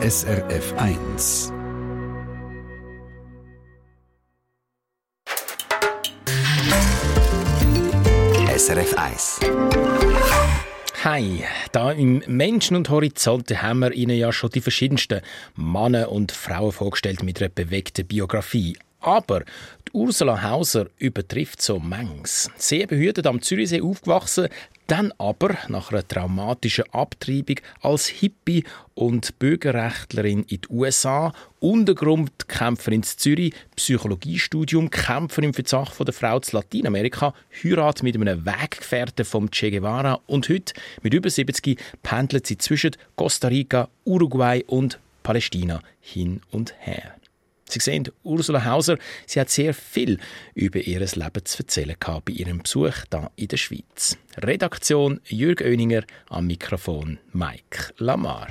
SRF 1. SRF 1. Hi, da im Menschen und Horizonte haben wir Ihnen ja schon die verschiedensten Männer und Frauen vorgestellt mit einer bewegten Biografie. Aber Ursula Hauser übertrifft so manches. Sehr behütet am Zürichsee aufgewachsen, dann aber nach einer traumatischen Abtreibung als Hippie und Bürgerrechtlerin in den USA, Untergrundkämpferin in Zürich, Psychologiestudium, Kämpferin für die Sache der Frau zu Lateinamerika, Heirat mit einem Weggefährten vom Che Guevara und heute, mit über 70, pendelt sie zwischen Costa Rica, Uruguay und Palästina hin und her. Sie sehen, Ursula Hauser, sie hat sehr viel über ihr Leben zu erzählen gehabt bei ihrem Besuch hier in der Schweiz. Redaktion Jürg Oeninger, am Mikrofon Mike Lamar.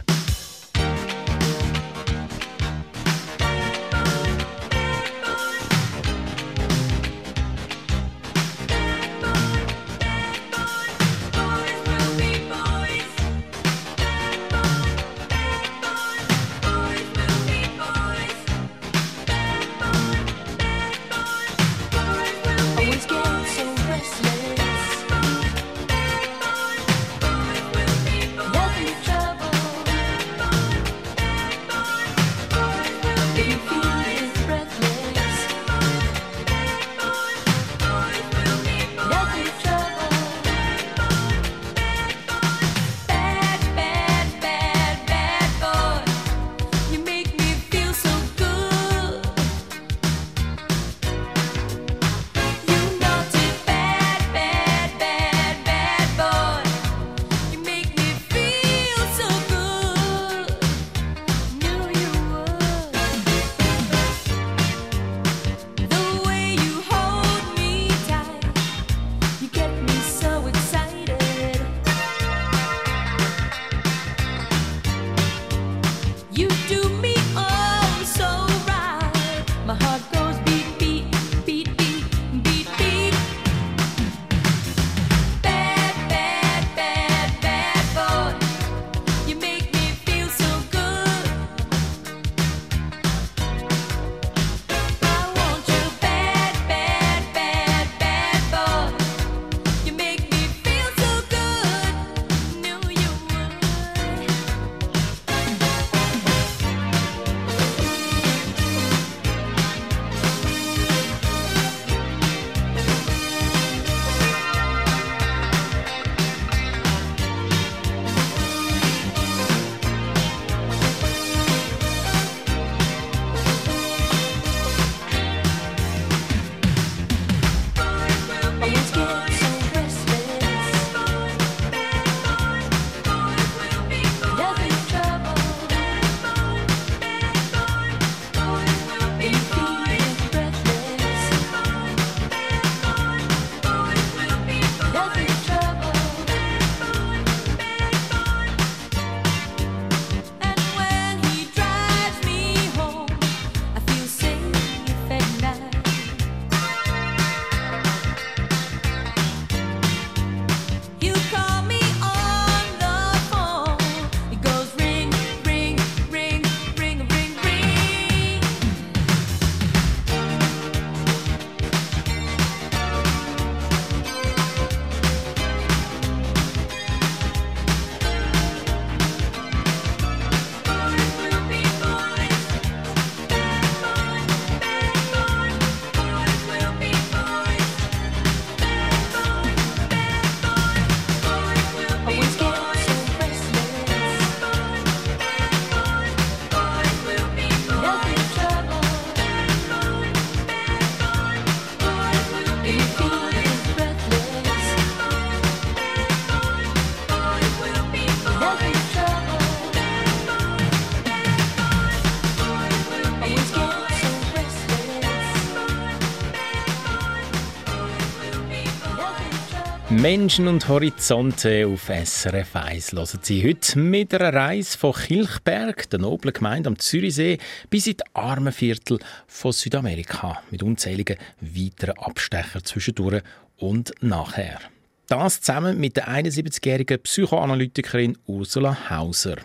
Menschen und Horizonte auf SRF 1 hören Sie heute mit einer Reise von Kilchberg, der noblen Gemeinde am Zürichsee, bis in die Armenviertel von Südamerika mit unzähligen weiteren Abstechern zwischendurch und nachher. Das zusammen mit der 71-jährigen Psychoanalytikerin Ursula Hauser.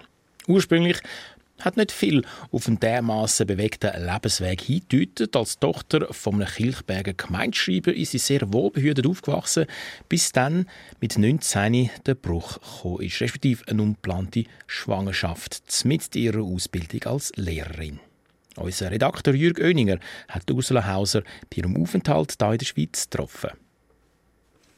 Ursprünglich hat nicht viel auf einen dermaßen bewegten Lebensweg hingedeutet. Als Tochter einem Kilchberger Gemeindeschreiber ist sie sehr wohlbehütet aufgewachsen, bis dann mit 19 der Bruch gekommen ist, respektive eine ungeplante Schwangerschaft mit ihrer Ausbildung als Lehrerin. Unser Redakteur Jürg Oeninger hat Ursula Hauser bei ihrem Aufenthalt hier in der Schweiz getroffen.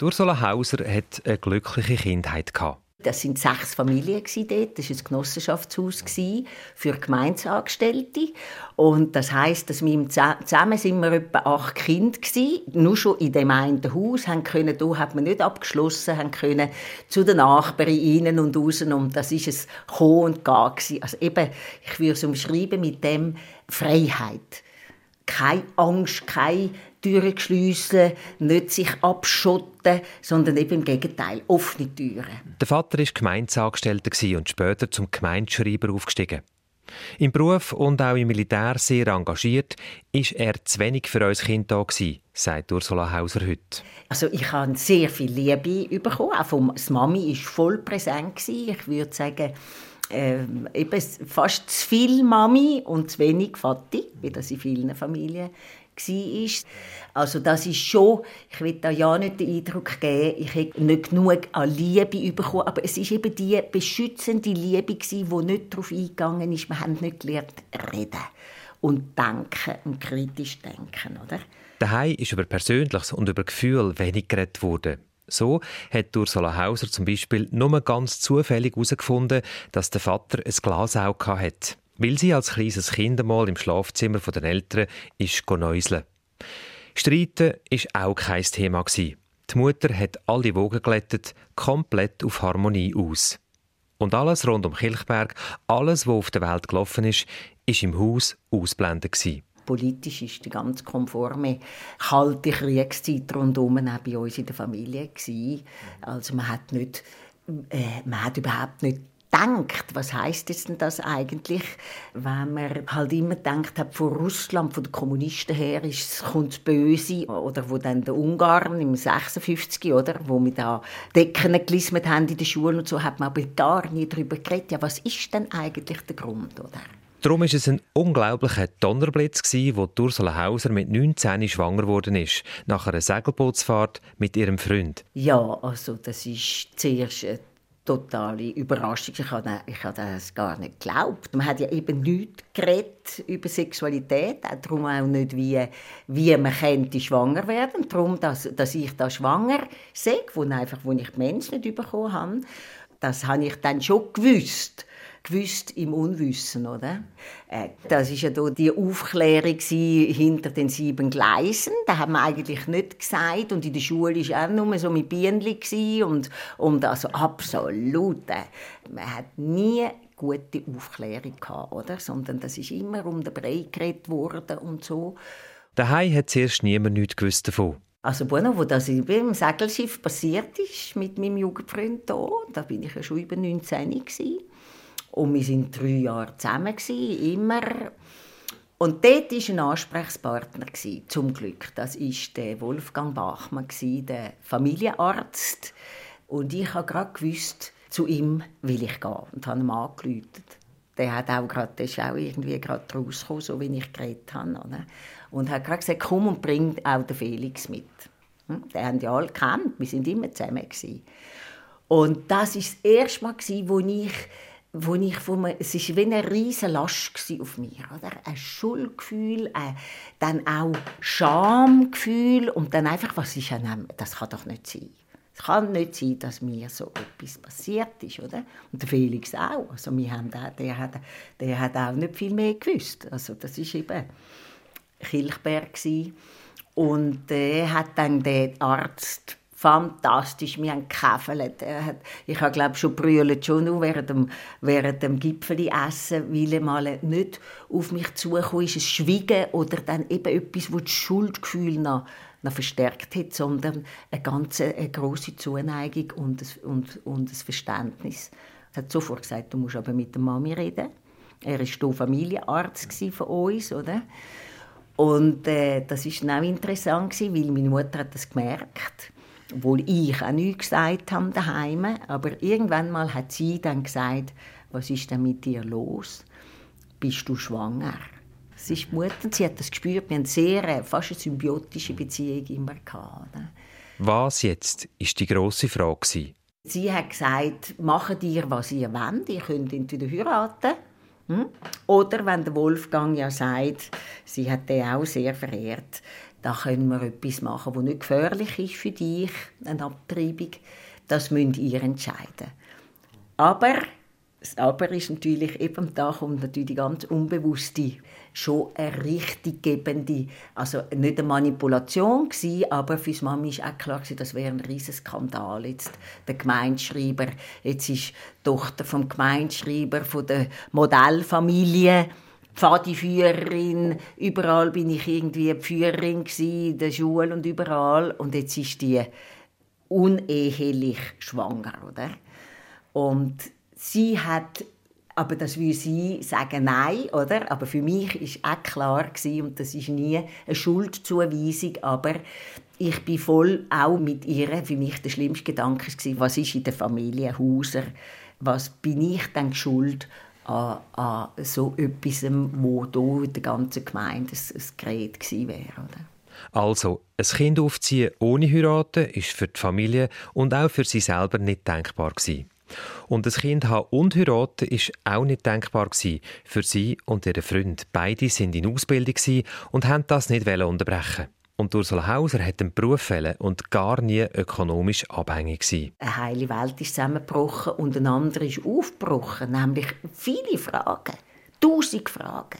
Ursula Hauser hat eine glückliche Kindheit gehabt. Das sind sechs Familien dort. Das war ein Genossenschaftshaus für Gemeindeangestellte. Und das heisst, dass wir zusammen sind wir etwa acht Kinder gewesen. Nur schon in dem einen Haus haben können, da hat man nicht abgeschlossen, haben können zu den Nachbarn innen und raus. Und das ist es Kommen und Gehen Also eben, ich würde es umschreiben mit dem Freiheit. Keine Angst, keine Türen schliessen, nicht sich abschotten, sondern eben im Gegenteil, offene Türen. Der Vater war Gemeindeangestellter und später zum Gemeindeschreiber aufgestiegen. Im Beruf und auch im Militär sehr engagiert, ist er zu wenig für uns Kind da gewesen, sagt Ursula Hauser heute. Also ich habe sehr viel Liebe bekommen, auch vom Mami war voll präsent gewesen. Ich würde sagen, äh, eben fast zu viel Mami und zu wenig Vati, wie das in vielen Familien war. Also das ist schon, ich will da ja nicht den Eindruck geben, ich hätte nicht genug an Liebe bekommen, aber es ist eben die beschützende Liebe die nicht darauf eingegangen ist. Wir haben nicht gelernt reden und denken und kritisch denken, oder? Daheim ist über Persönliches und über Gefühl wenig geredet worden. So hat Ursula Hauser zum Beispiel nur ganz zufällig herausgefunden, dass der Vater ein Glasauge hatte weil sie als kleines Kind einmal im Schlafzimmer der Eltern ist neuseln. Streiten war auch kein Thema. Die Mutter hat alle Wogen glättet, komplett auf Harmonie aus. Und alles rund um Kilchberg, alles, was auf der Welt gelaufen ist, war im Haus ausblendend. Politisch war die ganz konforme kalte Kriegszeit rundum auch bei uns in der Familie. Also man hat, nicht, äh, man hat überhaupt nicht denkt, was heißt es denn das eigentlich, wenn man halt immer denkt hat, von Russland, von den Kommunisten her, ist, kommt Böse, oder wo dann der Ungarn im 56, oder, wo wir da Decken gelismet haben in der Schule und so, hat man aber gar nie darüber geredet, ja, was ist denn eigentlich der Grund, oder? Darum war es ein unglaublicher Donnerblitz, wo Ursula Hauser mit 19 schwanger geworden ist, nach einer Segelbootsfahrt mit ihrem Freund. Ja, also das ist zuerst totale Überraschung. Ich habe, ich habe das gar nicht geglaubt. Man hat ja eben nichts geredet über Sexualität, darum auch nicht, wie, wie man könnte schwanger werden. Darum, dass, dass ich da schwanger sehe, wo, einfach, wo ich die Menschen nicht bekommen habe, das habe ich dann schon gewusst gewusst im Unwissen, oder? Äh, das ist ja da die Aufklärung hinter den sieben Gleisen. Da haben wir eigentlich nicht gesagt und in der Schule war auch nur so mit Bienen und und also absolut. Äh, man hat nie gute Aufklärung gehabt, oder? Sondern das ist immer um den Brei geredet worden und so. Daheim hat zuerst niemand nichts gewusst davon. Also bueno, wo das im Segelschiff passiert ist mit meinem Jugendfreund hier, da bin ich ja schon über 19 gewesen. Und wir waren drei Jahre zusammen, immer. Und dort war ein Ansprechpartner, zum Glück. Das war der Wolfgang Bachmann, der Familienarzt. Und ich habe gerade gewusst, zu ihm will ich gehen. Und habe ihm angerufen. Der, hat auch grad, der ist auch irgendwie gerade rausgekommen, so wie ich geredet habe. Oder? Und hat gerade gesagt, komm und bring auch den Felix mit. Hm? Den haben ja alle gekannt, wir waren immer zusammen. Und das war das erste Mal, wo ich wo ich von mir, es war wie eine riesige Last auf mir. Oder? Ein Schuldgefühl, ein, dann auch Schamgefühl und dann einfach, was ist denn, das kann doch nicht sein. Es kann nicht sein, dass mir so etwas passiert ist, oder? Und der Felix auch. Also wir haben da, der, hat, der hat auch nicht viel mehr gewusst. Also das war eben Kilchberg. Und er hat dann den Arzt fantastisch. Wir haben gekäfelt. Ich habe, glaube schon brüllt, schon nur während dem, während dem Gipfeli essen, weil mal nicht auf mich zugekommen ist, ein Schwiegen oder dann eben etwas, wo das Schuldgefühl noch, noch verstärkt hat, sondern eine ganz eine Zuneigung und ein, und, und ein Verständnis. Er hat sofort gesagt, du musst aber mit der Mami reden. Er war Familienarzt von uns, oder? Und äh, das war auch interessant, weil meine Mutter hat das gemerkt obwohl ich auch nichts gesagt habe daheim. Aber irgendwann mal hat sie dann gesagt, was ist denn mit dir los? bist du schwanger. Es ist Mutter, sie hat das gespürt. Wir haben sehr, äh, fast eine symbiotische Beziehung immer gehabt. Was jetzt, ist die grosse Frage. Sie hat gesagt, macht ihr, was ihr wollt. Ihr könnt entweder heiraten. Hm? Oder wenn der Wolfgang ja sagt, sie hat den auch sehr verehrt, da können wir etwas machen, das nicht gefährlich ist für dich, eine Abtreibung. Das müsst ihr entscheiden. Aber das Aber ist natürlich, eben da kommt natürlich die ganz unbewusste, schon eine richtiggebende, also nicht eine Manipulation gewesen, aber für die Mami ist auch klar gewesen, das wäre ein riesiger Skandal. Jetzt der Gemeinschreiber, jetzt ist die Tochter vom Gemeinschreiber von der Modellfamilie, Pfadiführerin, überall bin ich irgendwie Führerin in der Schule und überall und jetzt ist die unehelich schwanger, oder? Und sie hat aber das will sie sagen nein, oder? Aber für mich ist auch klar gewesen, und das ist nie eine Schuldzuweisung, aber ich bin voll auch mit ihr. Für mich der schlimmste Gedanke war, was ist in der Familie Hauser? Was bin ich denn schuld an, an so etwas, wo hier in der ganzen Gemeinde ein, ein Gerät gewesen wäre, oder? Also, ein Kind aufziehen ohne heiraten ist für die Familie und auch für sie selber nicht denkbar gewesen. Und das Kind haben und heiraten ist auch nicht denkbar gewesen für sie und ihren Freund. Beide sind in Ausbildung und haben das nicht unterbrechen. Und Ursula Hauser hat den Beruf und gar nie ökonomisch abhängig gewesen. Eine heile Welt ist zusammengebrochen und eine andere ist aufgebrochen, nämlich viele Fragen, tausend Fragen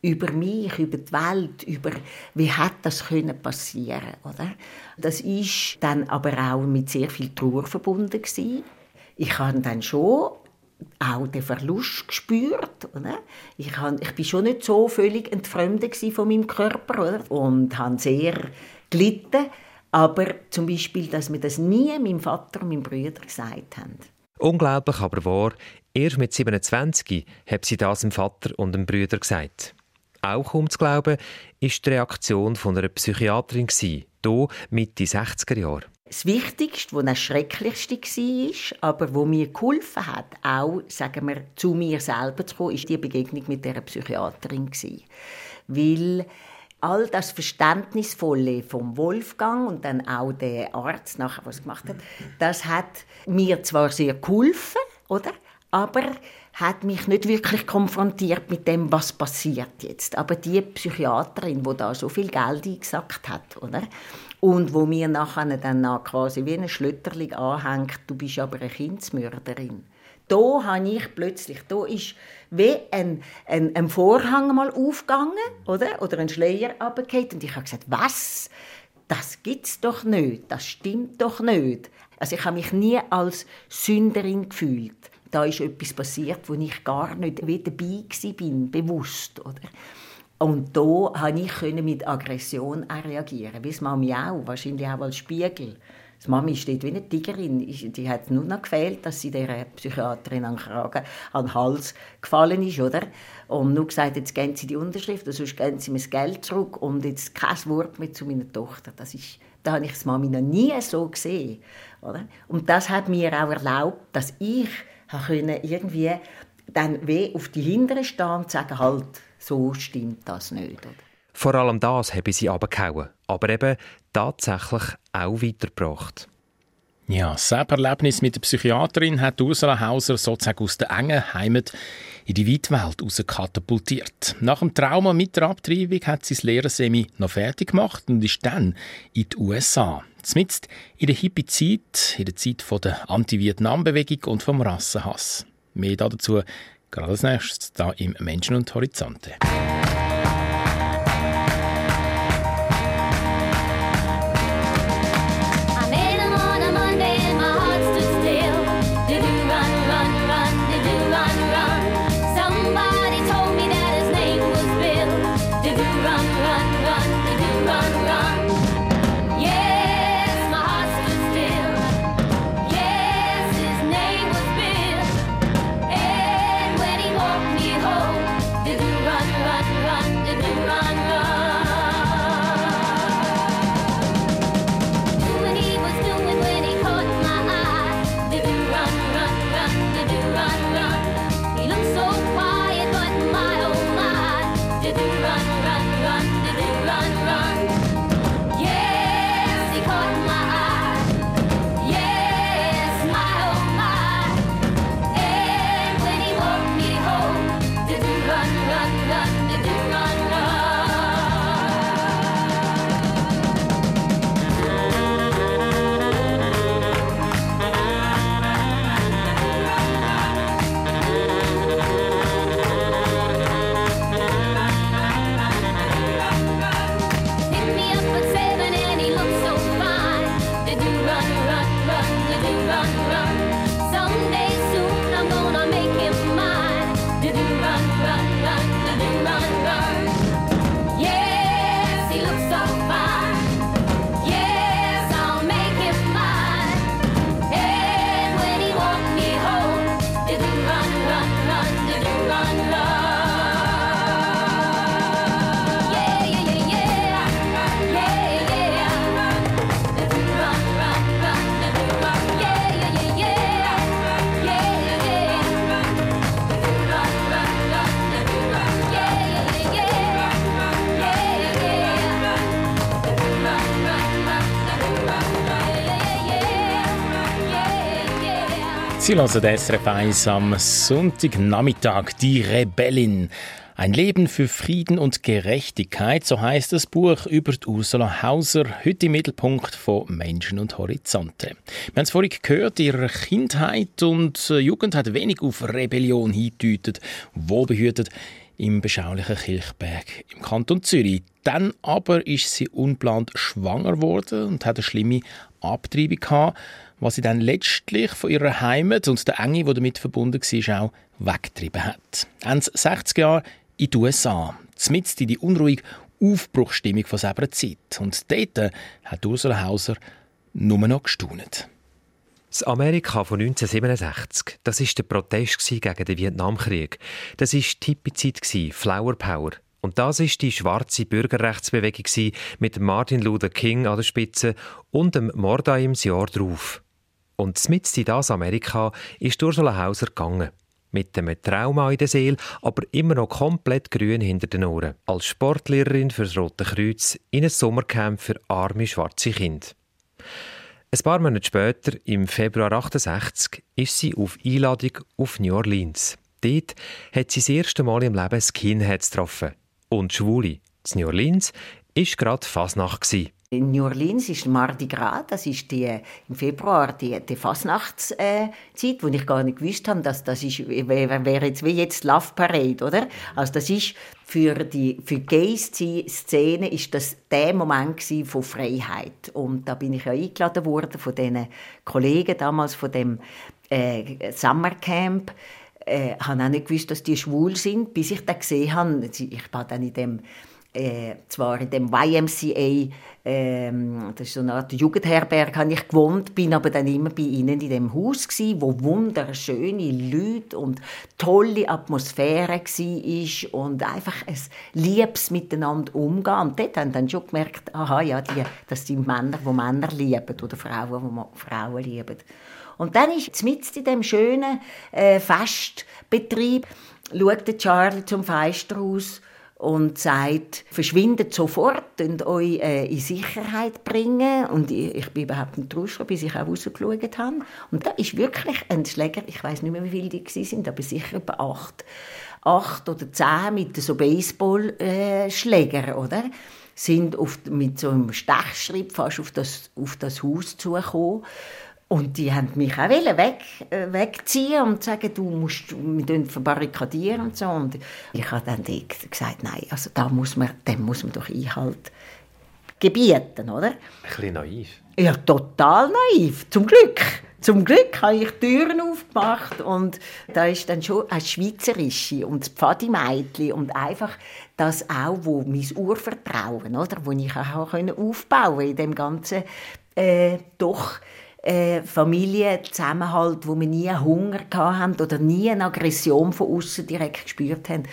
über mich, über die Welt, über wie hat das passieren, oder? Das ist dann aber auch mit sehr viel Trauer verbunden gewesen ich habe dann schon auch den Verlust gespürt. Oder? Ich, habe, ich bin schon nicht so völlig entfremdet von meinem Körper oder? und habe sehr gelitten. Aber zum Beispiel, dass mir das nie meinem Vater und meinem Bruder gesagt haben. Unglaublich aber wahr, erst mit 27 hat sie das dem Vater und dem Bruder gesagt. Auch kaum zu glauben, ist die Reaktion von einer Psychiaterin hier Mitte 60er Jahre. Das Wichtigste, was das Schrecklichste war, aber wo mir geholfen hat, auch sagen wir, zu mir selber zu kommen, ist die Begegnung mit der Psychiaterin. Weil all das Verständnisvolle vom Wolfgang und dann auch der Arzt nachher, was gemacht hat, das hat mir zwar sehr geholfen, oder? Aber hat mich nicht wirklich konfrontiert mit dem, was passiert jetzt. Aber die Psychiaterin, wo da so viel Geld eingesackt hat, oder? Und wo mir nachher dann quasi wie ein Schlütterling anhängt, du bist aber eine Kindsmörderin. Da habe ich plötzlich, da ist wie ein, ein, ein Vorhang mal aufgegangen, oder? Oder ein Schleier runtergefallen. Und ich habe gesagt, was? Das gibt's doch nicht. Das stimmt doch nicht. Also ich habe mich nie als Sünderin gefühlt. Da ist etwas passiert, wo ich gar nicht dabei war, bewusst, oder? Und da konnte ich mit Aggression reagieren, wie das Mami auch, wahrscheinlich auch als Spiegel. Die Mami steht wie eine Tigerin. Die hat nur noch gefehlt, dass sie der Psychiaterin an den Hals gefallen ist, oder? Und nur gesagt, jetzt geben sie die Unterschrift, sonst geben sie mir das Geld zurück und jetzt kein Wort mehr zu meiner Tochter. Das ist, da habe ich das Mami noch nie so gesehen, oder? Und das hat mir auch erlaubt, dass ich irgendwie dann wie auf die Hinteren stehen und sagen, halt, so stimmt das nicht. Vor allem das habe sie abgehauen, aber eben tatsächlich auch weitergebracht. Ja, das Erlebnis mit der Psychiaterin hat Ursula Hauser sozusagen aus der engen Heimat in die weite Welt katapultiert. Nach dem Trauma mit der Abtreibung hat sie das Lehrersemi noch fertig gemacht und ist dann in die USA. Zumindest in der Hippie-Zeit, in der Zeit der Anti-Vietnam-Bewegung und vom Rassenhass. Mehr dazu Gerade als nächstes da im Menschen und Horizonte. Sie hören SRF 1 am Sonntagnachmittag. Die Rebellin. Ein Leben für Frieden und Gerechtigkeit, so heißt das Buch über Ursula Hauser, heute im Mittelpunkt von Menschen und Horizonte. Wir haben es vorhin gehört, ihre Kindheit und äh, Jugend hat wenig auf Rebellion hingedeutet, wohlbehütet im beschaulichen Kirchberg im Kanton Zürich. Dann aber ist sie unplant schwanger geworden und hat eine schlimme Abtreibung gehabt was sie dann letztlich von ihrer Heimat und der Enge, die damit verbunden war, auch weggetrieben hat. Ende 60 Jahre in den USA, zumindest in die unruhige Aufbruchstimmung von selber Zeit. Und dort hat Ursula Hauser nur noch gestaunet. Das Amerika von 1967, das war der Protest gegen den Vietnamkrieg. Das war die Hippie-Zeit, Flower Power. Und das ist die schwarze Bürgerrechtsbewegung mit Martin Luther King an der Spitze und dem Mord das Jahr darauf. Und mit in das Amerika ist Ursula Hauser gegangen. Mit einem Trauma in der Seele, aber immer noch komplett grün hinter den Ohren. Als Sportlehrerin fürs Rote Kreuz in einem Sommercamp für arme schwarze Kinder. Ein paar Monate später, im Februar 68, ist sie auf Einladung auf New Orleans. Dort hat sie das erste Mal im Leben Skinheads getroffen. Und Schwule. In New Orleans war gerade Fasnacht. In New Orleans ist Mardi Gras, das ist die, im Februar die, die Fasnachtszeit, wo ich gar nicht gewusst habe, dass das ist, wäre wär jetzt wie jetzt Love Parade, oder? Also das ist für die für Gays Szene ist das der Moment von Freiheit. Und da bin ich ja eingeladen worden von den Kollegen damals von dem äh, Summercamp äh, habe auch nicht gewusst, dass die schwul sind, bis ich dann gesehen habe, ich war dann in dem äh, zwar in dem YMCA, ähm, das ist so eine Art Jugendherberg, habe ich gewohnt, bin aber dann immer bei ihnen in dem Haus gewesen, wo wunderschöne Leute und tolle Atmosphäre war und einfach ein liebes Miteinander umgehen. Und dort haben dann schon gemerkt, aha, ja, die, das sind Männer, die Männer lieben oder Frauen, die Frauen lieben. Und dann ist mit in dem schönen äh, Festbetrieb schaut Charlie zum Fenster raus und sagt, verschwindet sofort und euch äh, in Sicherheit bringen. Und ich, ich bin überhaupt nicht traurig, bis ich auch rausgeschaut habe. Und da ist wirklich ein Schläger, ich weiß nicht mehr, wie viele die sind, aber sicher etwa acht, acht oder zehn mit so Baseballschlägern, äh, oder? sind auf, mit so einem Stechschritt fast auf das, auf das Haus zugekommen und die haben mich auch weg, äh, wegziehen und sagen, du musst, wir verbarrikadieren und so. Und ich habe dann gesagt, nein, also da muss man, dem muss man doch Einhalt gebieten, oder? Ein bisschen naiv. Ja, total naiv, zum Glück. Zum Glück habe ich Türen aufgemacht und da ist dann schon ein Schweizerische und Pfadimädchen und einfach das auch, wo mein Urvertrauen, oder, wo ich auch aufbauen in dem ganzen äh, doch äh, Familienzusammenhalt, wo wir nie Hunger haben oder nie eine Aggression von außen direkt gespürt haben.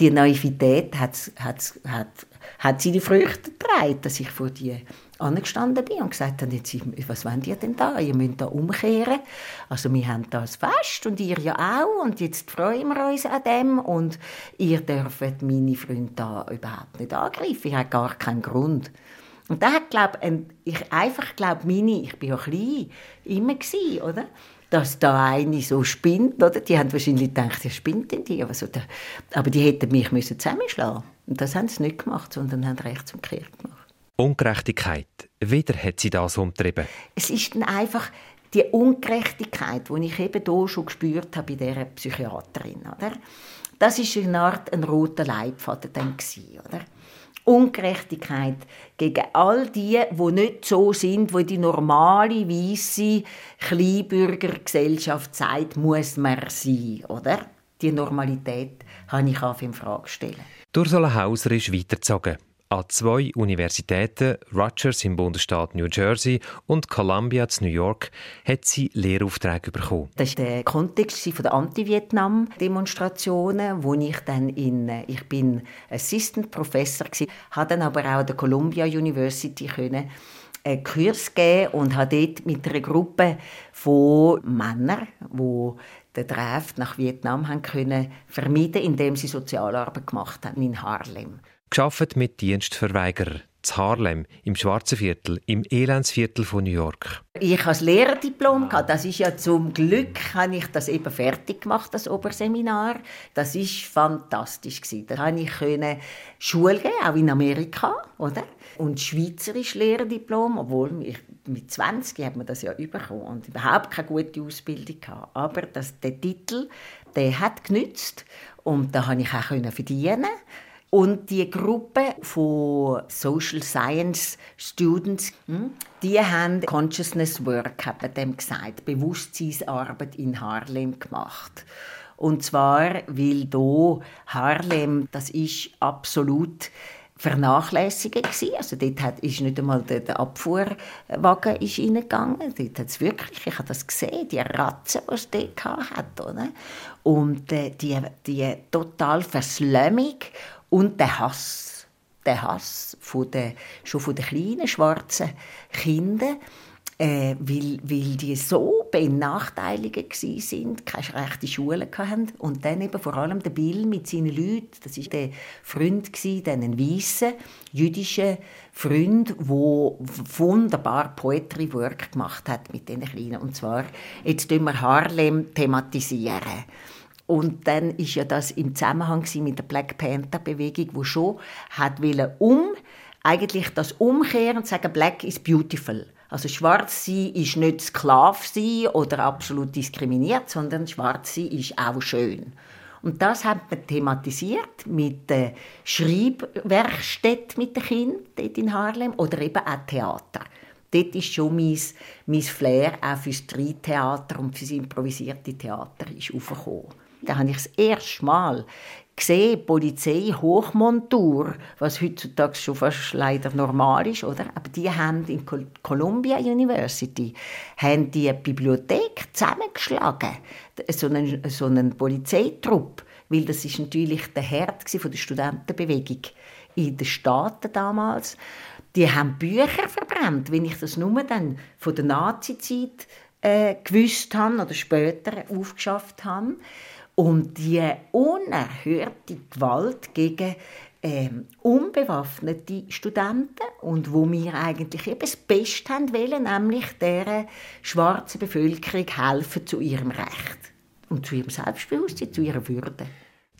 Die Naivität hat, hat, hat, hat seine Früchte getragen, dass ich vor die angestanden bin und gesagt habe, jetzt, was wollt ihr denn da? Ihr müsst da umkehren. Also wir haben das fest und ihr ja auch und jetzt freuen wir uns an dem und ihr dürft meine Freunde da überhaupt nicht angreifen. Ich habe gar keinen Grund. Und da hat, glaub, ich einfach, glaub, meine, ich bin ja klein, immer gewesen, oder? Dass da eine so spinnt, oder? Die haben wahrscheinlich gedacht, ja, spinnt denn die? Also, da, aber die hätten mich müssen zusammenschlagen Und das haben sie nicht gemacht, sondern haben rechts umgekehrt gemacht. Ungerechtigkeit. Wieder hat sie das umtrieben. Es ist dann einfach die Ungerechtigkeit, die ich eben hier schon gespürt habe bei dieser Psychiaterin, oder? Das ist eine Art ein roter Leitfaden dann gewesen, oder? Ungerechtigkeit gegen all die, die nicht so sind, wo die normale weiße Kleinbürgergesellschaft sagt, muss man sein, oder? Die Normalität habe ich in Frage stellen. Ursula Hauser ist weitergezogen an zwei Universitäten, Rutgers im Bundesstaat New Jersey und Columbia in New York, hat sie Lehraufträge bekommen. Das war der Kontext der Anti-Vietnam-Demonstrationen, wo ich dann in, ich bin Assistant Professor war, habe dann aber auch an der Columbia University können einen Kurs geben und habe dort mit einer Gruppe von Männern, die den Draft nach Vietnam haben können vermeiden, indem sie Sozialarbeit gemacht haben in Harlem. Geschafft mit Dienstverweigerern. zu Harlem, im Schwarzen Viertel, im Elendsviertel von New York. Ich habe das Lehrerdiplom gehabt. Das ist ja zum Glück habe ich das eben fertig gemacht, das Oberseminar. Das ist fantastisch gewesen. Da habe ich können Schule geben, auch in Amerika, oder? Und Schweizerisch Lehrerdiplom, obwohl ich mit 20 hat man das ja bekommen und überhaupt keine gute Ausbildung gehabt. Aber das, der Titel, der hat genützt und da habe ich auch verdienen. Und die Gruppe von Social Science Students, hm, die haben Consciousness Work, hat dem gesagt, Bewusstseinsarbeit in Harlem gemacht. Und zwar, weil hier Harlem, das ist absolut vernachlässigen gewesen. Also dort hat, ist nicht einmal der, der Abfuhrwagen ist reingegangen. Dort hat wirklich, ich habe das gesehen, die Ratzen, die es dort hat, oder? Und äh, die, die total Verslömmung und der Hass, der Hass von der, schon von den kleinen schwarzen Kindern, äh, weil, weil die so benachteiligt sind, keine rechte Schule hatten. Und dann eben vor allem der Bill mit seinen Leuten, das war der Freund, der ein weißer, jüdischer Freund, der wunderbar Poetry Work gemacht hat mit den Kleinen. Und zwar, jetzt wir Harlem thematisieren. Und dann ist ja das im Zusammenhang mit der Black Panther Bewegung, wo schon hat um eigentlich das umkehren und sagen Black is beautiful. Also schwarz sein ist nicht Sklav sein oder absolut diskriminiert, sondern schwarz sein ist auch schön. Und das hat man thematisiert mit der Schreibwerkstätte mit den Kindern dort in Harlem oder eben auch Theater. Dort ist schon mein, mein Flair auch für das Streittheater und für das improvisierte Theater ist aufgekommen. Da habe ich das erste Mal gesehen, Polizei, Hochmontur, was heutzutage schon fast leider normal ist, oder? Aber die haben in Columbia University haben die Bibliothek zusammengeschlagen, so einen, so einen Polizeitrupp, weil das ist natürlich der Herd von der Studentenbewegung in den Staaten damals. Die haben Bücher verbrannt, wenn ich das nur dann von der Nazizeit äh, gewusst habe oder später aufgeschafft habe. Und die unerhörte Gewalt gegen ähm, unbewaffnete Studenten und wo wir eigentlich eben das Beste haben wollen, nämlich der schwarzen Bevölkerung helfen zu ihrem Recht und zu ihrem Selbstbewusstsein, zu ihrer Würde.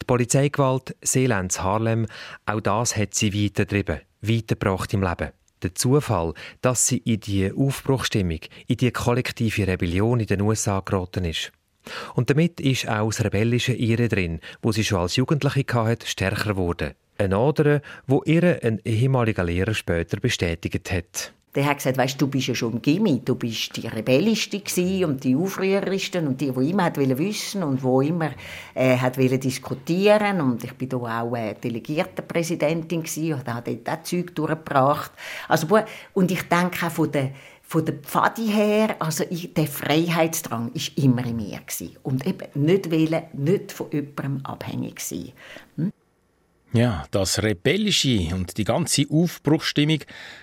Die Polizeigewalt Seelands Harlem, auch das hat sie weitergetrieben, weitergebracht im Leben. Der Zufall, dass sie in die Aufbruchstimmung, in die kollektive Rebellion in den USA geraten ist. Und damit ist auch das rebellische Ihre drin, wo sie schon als Jugendliche hatte, stärker geworden. Ein anderer, wo ihr ein ehemaliger Lehrer später bestätigt hat. Der hat gesagt, weißt, du bist ja schon im Gimmi, du bist die Rebellischste und die Aufrührerste und die, die immer hat wissen und wo immer äh, hat diskutieren und ich bin da auch äh, Delegiertenpräsidentin und habe dort auch Zeug durchgebracht. Also, und ich denke auch von der von der Pfadi her, also ich, der Freiheitsdrang ist immer in mir gewesen. und eben nicht wählen, nicht von jemandem abhängig sein. Hm? Ja, das Rebellische und die ganze Aufbruchsstimmung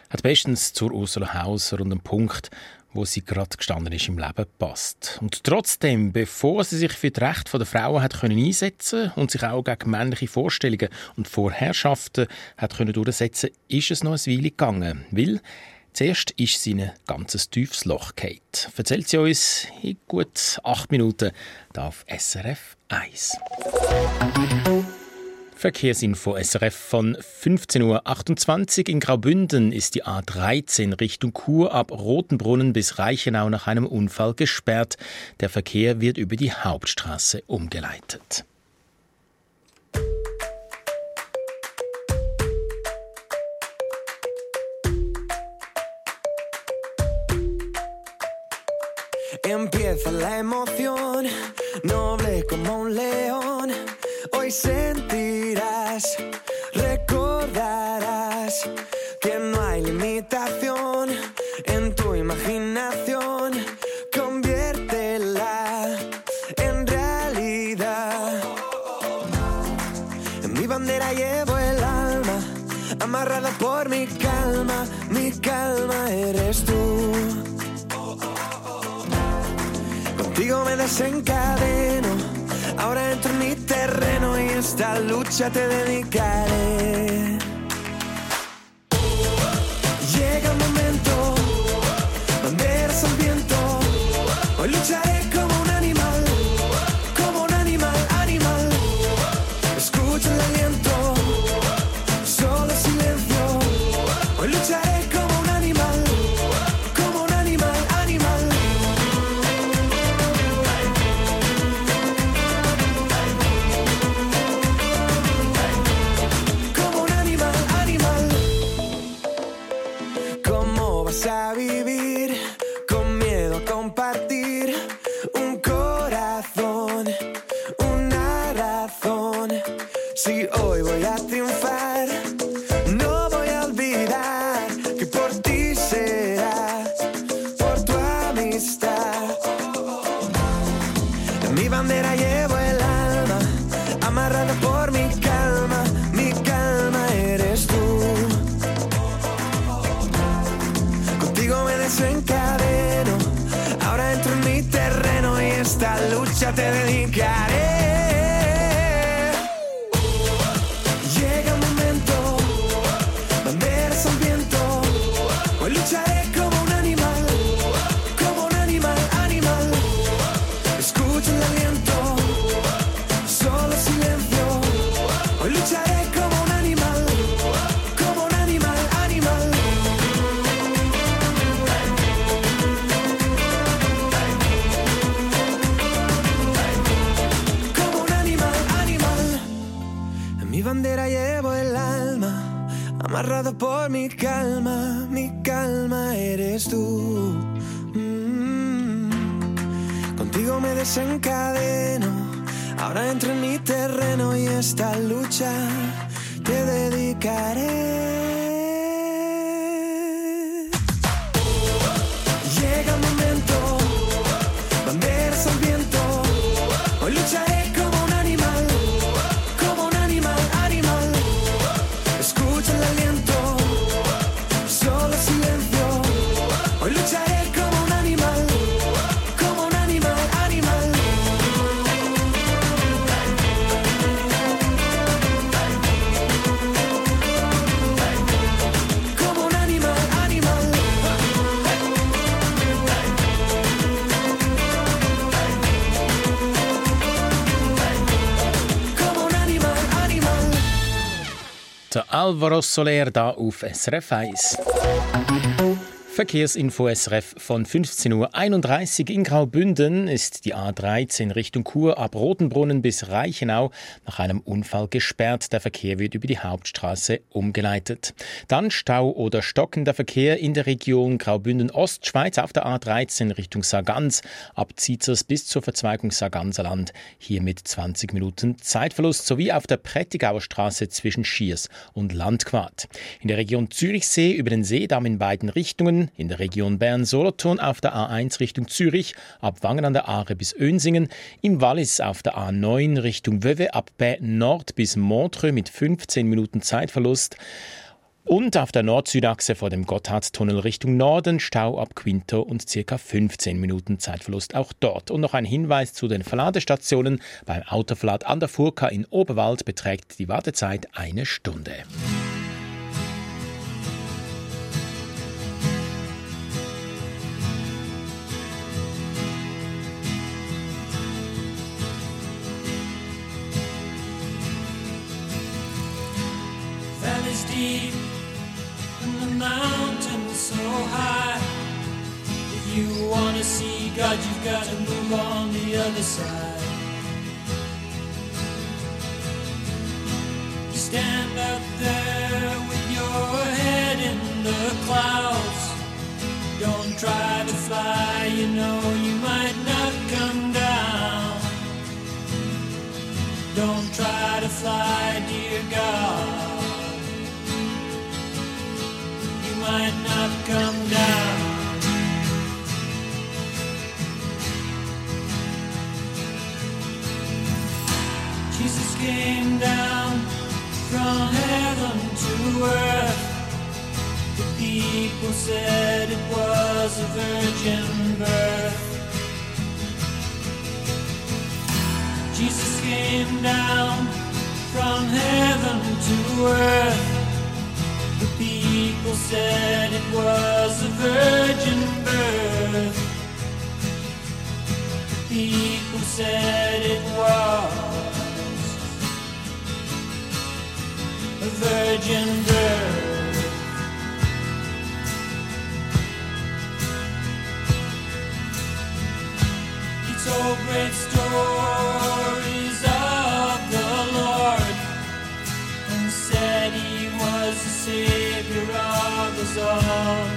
hat bestens zur Ursula Hauser und dem Punkt, wo sie gerade gestanden ist im Leben passt. Und trotzdem, bevor sie sich für das Recht der Frauen hat können einsetzen und sich auch gegen männliche Vorstellungen und Vorherrschaften hat können durchsetzen, ist es noch ein Weile gegangen, weil Zuerst ist sie in ein ganzes tiefes Loch gefallen. Erzählt sie uns in gut acht Minuten hier auf SRF 1. Verkehrsinfo SRF von 15.28 Uhr. In Graubünden ist die A13 Richtung Chur ab Rotenbrunnen bis Reichenau nach einem Unfall gesperrt. Der Verkehr wird über die Hauptstraße umgeleitet. Empieza la emoción, noble como un león. Hoy sentirás, recordarás que no hay limitación desencadeno, ahora entro en mi terreno y esta lucha te dedicaré. Alvaro Soler da auf SRF 1. Verkehrsinfo SRF von 15.31 Uhr in Graubünden ist die A13 Richtung Chur ab Rotenbrunnen bis Reichenau nach einem Unfall gesperrt. Der Verkehr wird über die Hauptstraße umgeleitet. Dann Stau oder stockender Verkehr in der Region Graubünden-Ostschweiz auf der A13 Richtung Sargans ab Zizers bis zur Verzweigung Sarganserland. Hier mit 20 Minuten Zeitverlust sowie auf der Prättigauer Straße zwischen Schiers und Landquart. In der Region Zürichsee über den Seedamm in beiden Richtungen in der Region Bern-Solothurn auf der A1 Richtung Zürich, ab Wangen an der Aare bis Önsingen, im Wallis auf der A9 Richtung Wöwe ab Bä Nord bis Montreux mit 15 Minuten Zeitverlust. Und auf der Nord-Süd-Achse vor dem Gotthardtunnel Richtung Norden Stau ab Quinto und ca. 15 Minuten Zeitverlust auch dort. Und noch ein Hinweis zu den Verladestationen. Beim Autoverlad an der Furka in Oberwald beträgt die Wartezeit eine Stunde. Deep and the mountains so high. If you want to see God, you've got to move on the other side. You stand up there with your head in the clouds. Don't try to earth. The people said it was a virgin birth. Jesus came down from heaven to earth. The people said it was a virgin birth. The people said it was virgin birth. He told great stories of the Lord and said he was the Savior of us all.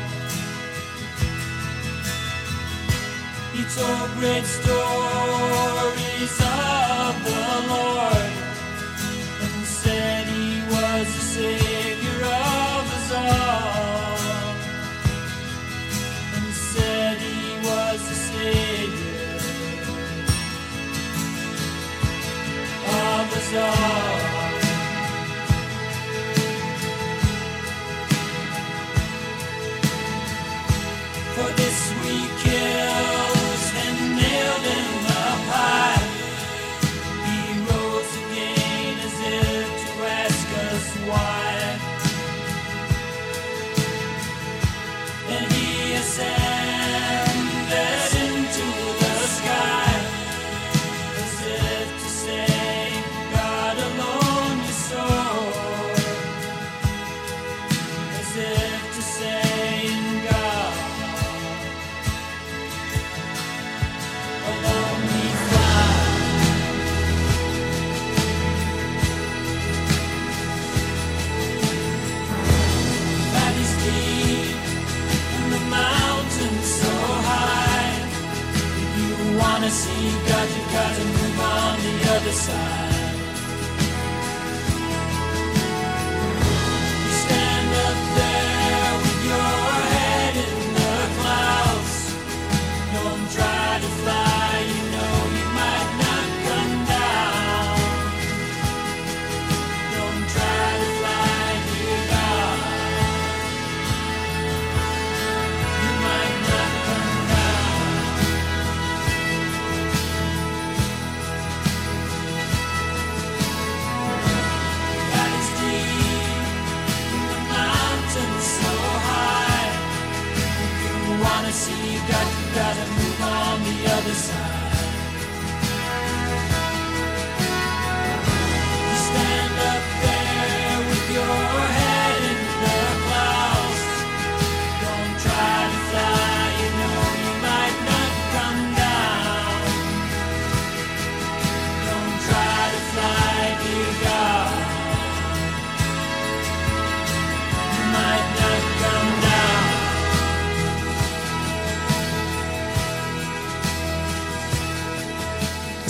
He told great stories of the Lord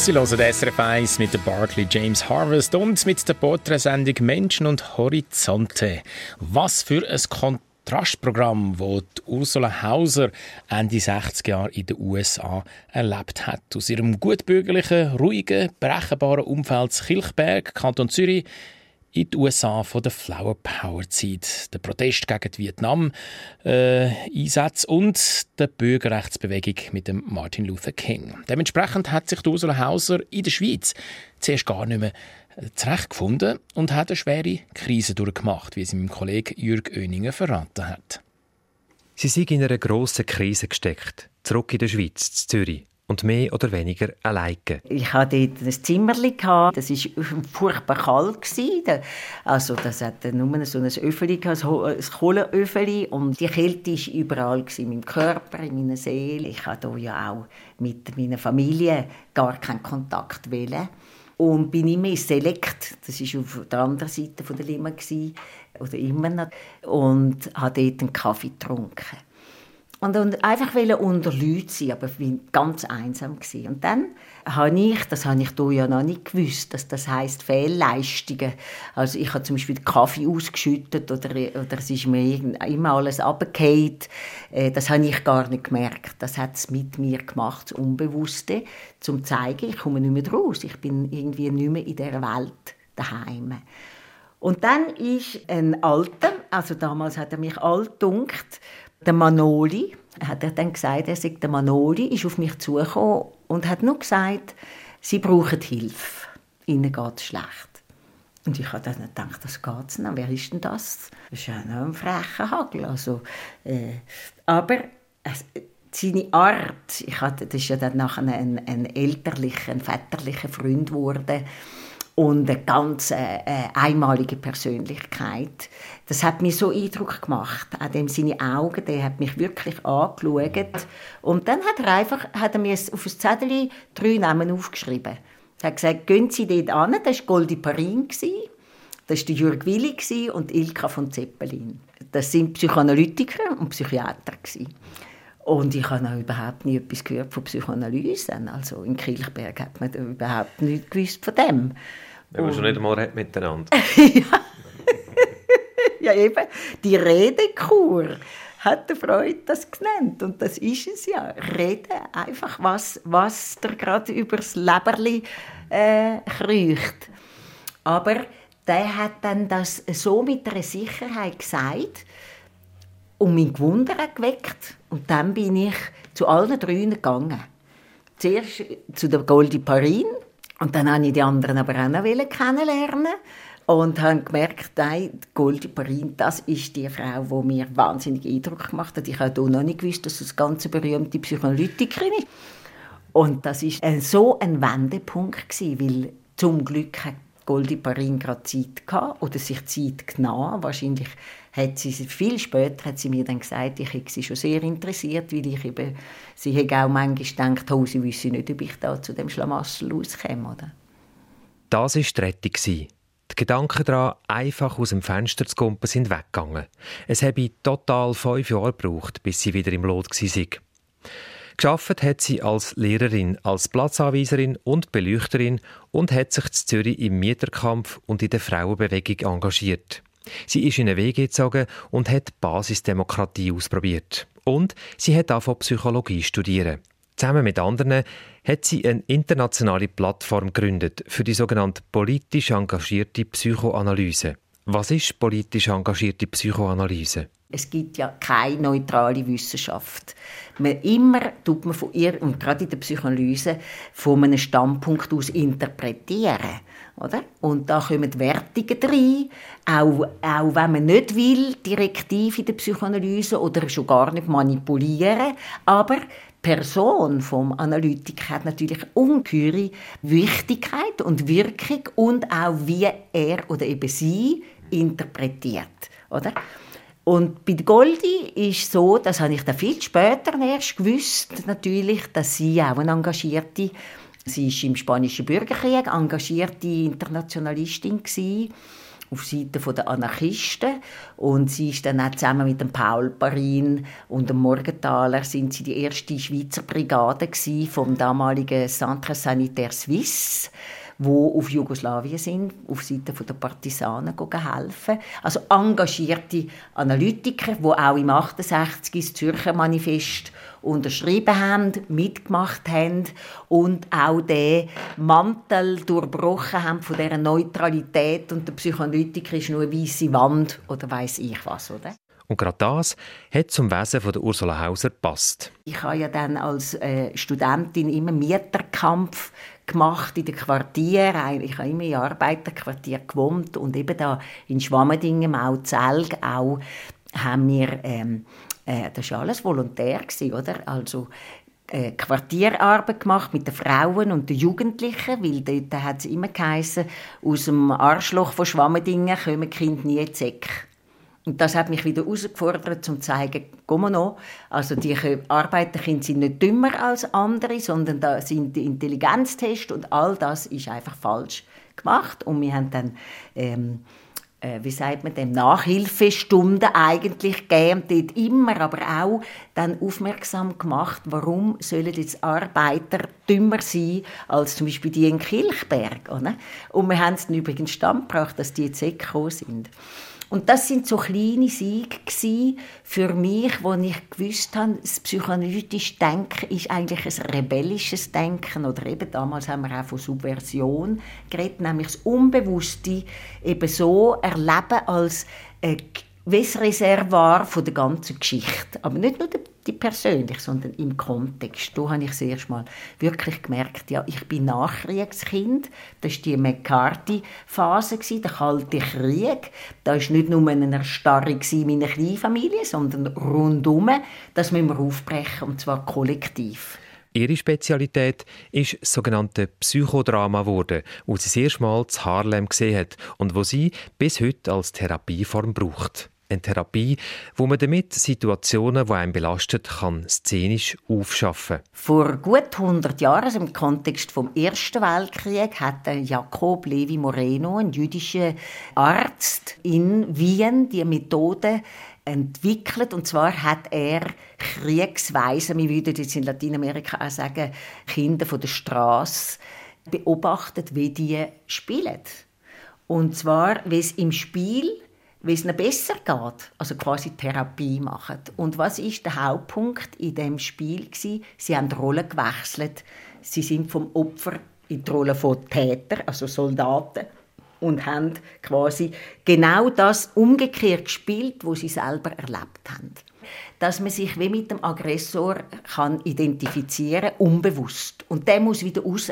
Sie hören SRF 1 mit der Barclay James Harvest und mit der Porträtsendung Menschen und Horizonte. Was für ein Kontrastprogramm, die Ursula Hauser Ende 60er Jahre in den USA erlebt hat. Aus ihrem gutbürgerlichen, ruhigen, berechenbaren Umfeld Kilchberg, Kanton Zürich, in die USA von der Flower Power Zeit. Der Protest gegen die Vietnam äh, Einsätze und der Bürgerrechtsbewegung mit dem Martin Luther King. Dementsprechend hat sich Ursula Hauser in der Schweiz zuerst gar nicht mehr äh, zurechtgefunden und hat eine schwere Krise durchgemacht, wie sie meinem Kollegen Jürg Oeninger verraten hat. Sie sind in einer grossen Krise gesteckt, zurück in der Schweiz, zu Zürich. Und mehr oder weniger alleine. Ich hatte dort ein gehabt. Das war furchtbar kalt Also das hatte nur so ein Öffeli, ein Kohleöffeli und die Kälte war überall in meinem Körper, in meiner Seele. Ich hatte ja auch mit meiner Familie gar keinen Kontakt wählen und bin immer ins Selekt. Das war auf der anderen Seite der Lima oder immer noch und habe dort einen Kaffee getrunken. Und, und einfach unter Leuten sein, aber ich war ganz einsam. Gewesen. Und dann habe ich, das habe ich hier ja noch nicht gewusst, dass das heisst Fehlleistungen. Also ich habe zum Beispiel Kaffee ausgeschüttet oder, oder es ist mir immer alles runtergefallen. Äh, Das habe ich gar nicht gemerkt. Das hat es mit mir gemacht, das Unbewusste, zum zu zeigen, ich komme nicht mehr raus. Ich bin irgendwie nicht mehr in dieser Welt daheim. Und dann ist ein Alter, also damals hat er mich alt dunkt, der Manoli, hat dann gesagt, er sagt, der Manoli ist auf mich zugekommen und hat nur gesagt, sie brauchen Hilfe, ihnen geht es schlecht. Und ich habe dann gedacht, das geht's noch. Wer ist denn das? Das ist ja noch ein frecher Hagel. Also, äh, aber es, seine Art, ich hatte, das ist ja dann nachher ein, ein elterlicher, ein väterlicher Freund geworden und eine ganz äh, äh, einmalige Persönlichkeit. Das hat mir so Eindruck gemacht. An dem seine Augen, der hat mich wirklich angeschaut. Und dann hat er einfach, hat er mir auf ein Zettel drei Namen aufgeschrieben. Er hat gesagt, gehen Sie dort an, das war Goldi Parin, das war Jürg Willi und Ilka von Zeppelin. Das sind Psychoanalytiker und Psychiater. gewesen. Und ich habe auch überhaupt nie etwas gehört von Psychoanalyse. Also in Kilchberg hat man überhaupt nichts gewusst von dem. Wenn man schon nicht einmal hat miteinander. ja eben die Redekur hat der Freud das genannt und das ist es ja. Reden einfach, was, was der gerade übers Leberli äh, kriecht. Aber der hat dann das so mit einer Sicherheit gesagt und mein Gewunder geweckt. Und dann bin ich zu allen drei gegangen. Zuerst zu der Goldie Parin und dann habe ich die anderen aber auch noch kennenlernen und habe gemerkt, nein, Goldie Parin, das ist die Frau, die mir wahnsinnig Eindruck gemacht hat. Ich habe auch noch nicht gewusst, dass das ganz berühmte Psychoanalytikerin ist. Und das ist so ein Wendepunkt gewesen, weil zum Glück hat Goldie Parin gerade Zeit gehabt oder sich Zeit genommen. Wahrscheinlich hat sie viel später hat sie mir dann gesagt, ich hätte sie schon sehr interessiert, weil ich eben, sie hätte auch manchmal gedacht, oh, sie wüsste nicht, ob ich da zu dem Schlamassel rauskomme. Oder? Das war die Rettung. Die Gedanken daran, einfach aus dem Fenster zu kumpen, sind weggegangen. Es habe total fünf Jahre gebraucht, bis sie wieder im Lot war. Geschafft hat sie als Lehrerin, als Platzanweiserin und Beleuchterin und hat sich in Zürich im Mieterkampf und in der Frauenbewegung engagiert. Sie ist in eine WG gezogen und hat Basisdemokratie ausprobiert. Und sie hat auch Psychologie studieren. Zusammen mit anderen hat sie eine internationale Plattform gegründet für die sogenannte politisch engagierte Psychoanalyse. Was ist politisch engagierte Psychoanalyse? Es gibt ja keine neutrale Wissenschaft. Man immer tut man von ihr, und gerade in der Psychoanalyse, von einem Standpunkt aus interpretieren. Oder? Und da kommen Wertungen rein, auch, auch wenn man nicht will, direktiv in der Psychoanalyse oder schon gar nicht manipulieren. Aber Person vom Analytiker hat natürlich ungeheure Wichtigkeit und Wirkung und auch wie er oder eben sie interpretiert, oder? Und bei Goldi ist so, das habe ich dann viel später erst gewusst, natürlich, dass sie auch eine engagierte, sie ist im spanischen Bürgerkrieg engagierte Internationalistin auf Seite der Anarchisten und sie ist dann auch zusammen mit dem Paul Parin und dem Morgenthaler sind sie die erste Schweizer Brigade vom damaligen Centre Sanitaire Suisse wo auf Jugoslawien sind, auf Seite der Partisanen helfen. Also engagierte Analytiker, die auch im 68 das Zürcher Manifest unterschrieben haben, mitgemacht haben und auch den Mantel durchbrochen haben von dieser Neutralität und der Psychoanalytiker ist nur eine weiße Wand oder weiß ich was, oder? Und gerade das hat zum Wesen von der Ursula Hauser gepasst. Ich habe ja dann als äh, Studentin immer Mieterkampf gemacht in den Quartieren. Ich habe immer in Arbeiterquartier gewohnt und eben da in Schwammendingen, auch Zelg, auch haben wir, ähm, äh, das war alles volontär, gewesen, oder? Also, äh, Quartierarbeit gemacht mit den Frauen und den Jugendlichen, weil dort hat es immer geheißen, aus dem Arschloch von Schwammendingen kommen Kinder nie in die und das hat mich wieder herausgefordert, um zu zeigen, komm noch, also die Arbeiterkinder sind nicht dümmer als andere, sondern da sind die Intelligenztests und all das ist einfach falsch gemacht. Und wir haben dann, ähm, äh, wie sagt man dem, Nachhilfestunden eigentlich gegeben, dort immer aber auch dann aufmerksam gemacht, warum sollen jetzt Arbeiter dümmer sein als zum Beispiel die in Kilchberg. Oder? Und wir haben es dann übrigens stand gebracht, dass die jetzt gekommen sind. Und das sind so kleine Siege für mich, wo ich gewusst habe, das psychoanalytische Denken ist eigentlich ein rebellisches Denken. Oder eben damals haben wir auch von Subversion geredet, nämlich das Unbewusste eben so erleben als ein Reservoir von der ganzen Geschichte, aber nicht nur nicht persönlich, sondern im Kontext. Da habe ich das erste Mal wirklich gemerkt, ja, ich bin Nachkriegskind. Das war die McCarthy-Phase, der Kalte Krieg. Da war nicht nur eine Erstarrung meiner Kleinfamilie, sondern rundum. Das müssen wir aufbrechen, und zwar kollektiv. Ihre Spezialität ist das sogenannte Psychodrama geworden, wo sie das erste Mal zu Harlem gesehen hat und wo sie bis heute als Therapieform braucht. Eine Therapie, wo man damit Situationen, die einen belastet, kann szenisch aufschaffen Vor gut 100 Jahren, also im Kontext vom Ersten Weltkrieg, hat Jakob Levi Moreno, ein jüdischer Arzt in Wien, die Methode entwickelt. Und zwar hat er Kriegsweisen, wir würden jetzt in Lateinamerika auch sagen, Kinder von der Straße beobachtet, wie die spielen. Und zwar, wie es im Spiel wie es ihnen besser geht, also quasi Therapie machen. Und was ist der Hauptpunkt in dem Spiel gewesen? Sie haben die Rolle gewechselt. Sie sind vom Opfer in die Rolle von Täter, also Soldaten, und haben quasi genau das umgekehrt gespielt, wo sie selber erlebt haben. Dass man sich wie mit dem Aggressor kann identifizieren, unbewusst. Und der muss wieder raus.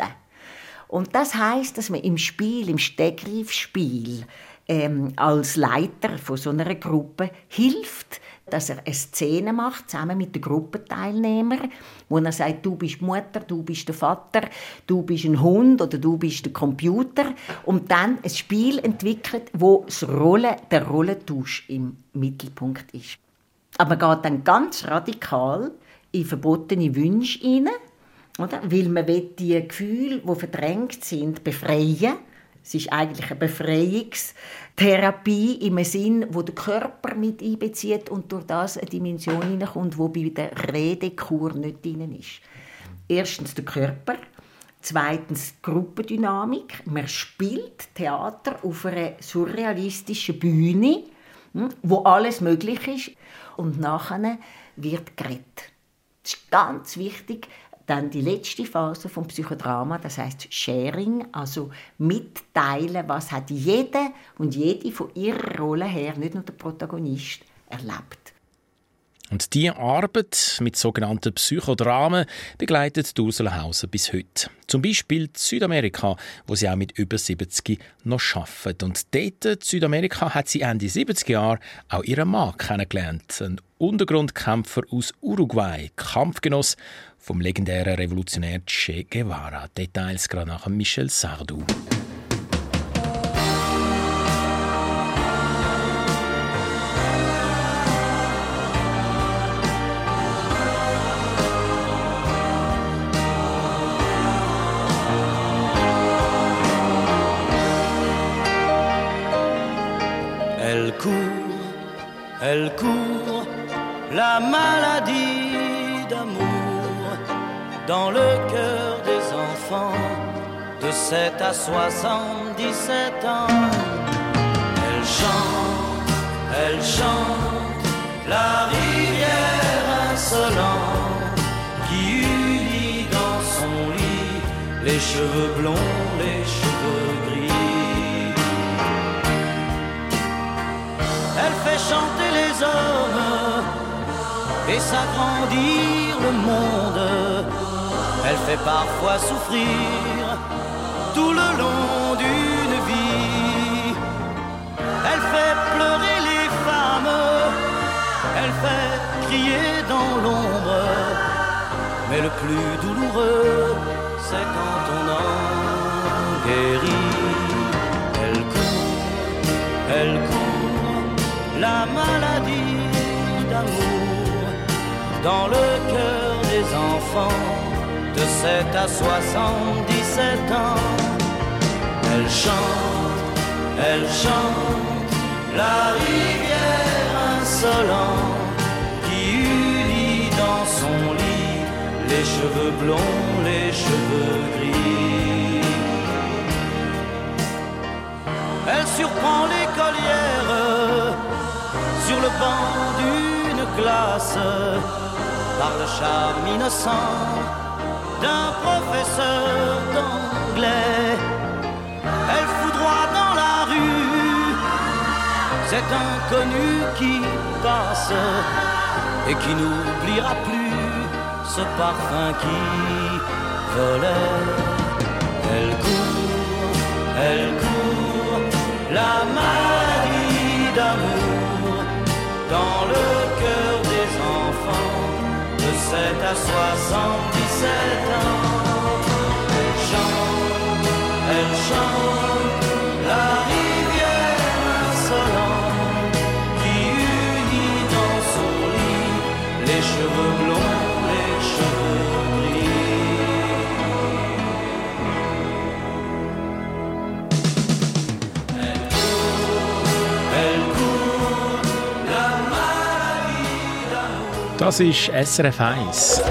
Und das heißt, dass man im Spiel, im Stegreifspiel, ähm, als Leiter von so einer Gruppe hilft, dass er eine Szene macht, zusammen mit den Gruppenteilnehmern, wo er sagt, du bist Mutter, du bist der Vater, du bist ein Hund oder du bist der Computer und dann ein Spiel entwickelt, wo das Rolle, der Rollentausch im Mittelpunkt ist. Aber man geht dann ganz radikal in verbotene Wünsche hinein, oder? weil man die Gefühle, die verdrängt sind, befreien es ist eigentlich eine Befreiungstherapie im Sinn, wo der Körper mit einbezieht und durch das eine Dimension hineinkommt, wo bei der Redekur nicht drin ist. Erstens der Körper, zweitens die Gruppendynamik. Man spielt Theater auf einer surrealistischen Bühne, hm, wo alles möglich ist und nachher wird geredet. Das ist ganz wichtig, dann die letzte Phase vom Psychodrama, das heißt Sharing, also mitteilen, was hat jede und jede von ihrer Rolle her, nicht nur der Protagonist, erlebt. Und diese Arbeit mit sogenannten Psychodramen begleitet Ursula Hauser bis heute. Zum Beispiel Südamerika, wo sie auch mit über 70 noch arbeitet. Und dort in Südamerika hat sie Ende 70 Jahre auch ihren Mann kennengelernt. Ein Untergrundkämpfer aus Uruguay, Kampfgenoss vom legendären Revolutionär Che Guevara. Details gerade nach Michel Sardou. Elle court, la maladie d'amour dans le cœur des enfants de 7 à 77 ans. Elle chante, elle chante, la rivière insolente qui unit dans son lit les cheveux blonds, les cheveux gris. Elle fait chanter les hommes et s'agrandir le monde. Elle fait parfois souffrir tout le long d'une vie. Elle fait pleurer les femmes, elle fait crier dans l'ombre. Mais le plus douloureux, c'est quand on en guérit. Elle court, elle court, la maladie d'amour dans le cœur des enfants de 7 à 77 ans. Elle chante, elle chante la rivière insolente qui unit dans son lit les cheveux blonds, les cheveux gris. Elle surprend l'écolière sur le banc d'une classe par le charme innocent d'un professeur d'anglais. Elle foudroie dans la rue cet inconnu qui passe et qui n'oubliera plus ce parfum qui volait. Elle court, elle court, la maladie d'amour dans le cœur des enfants de 7 à 77 Das ist SRF 1.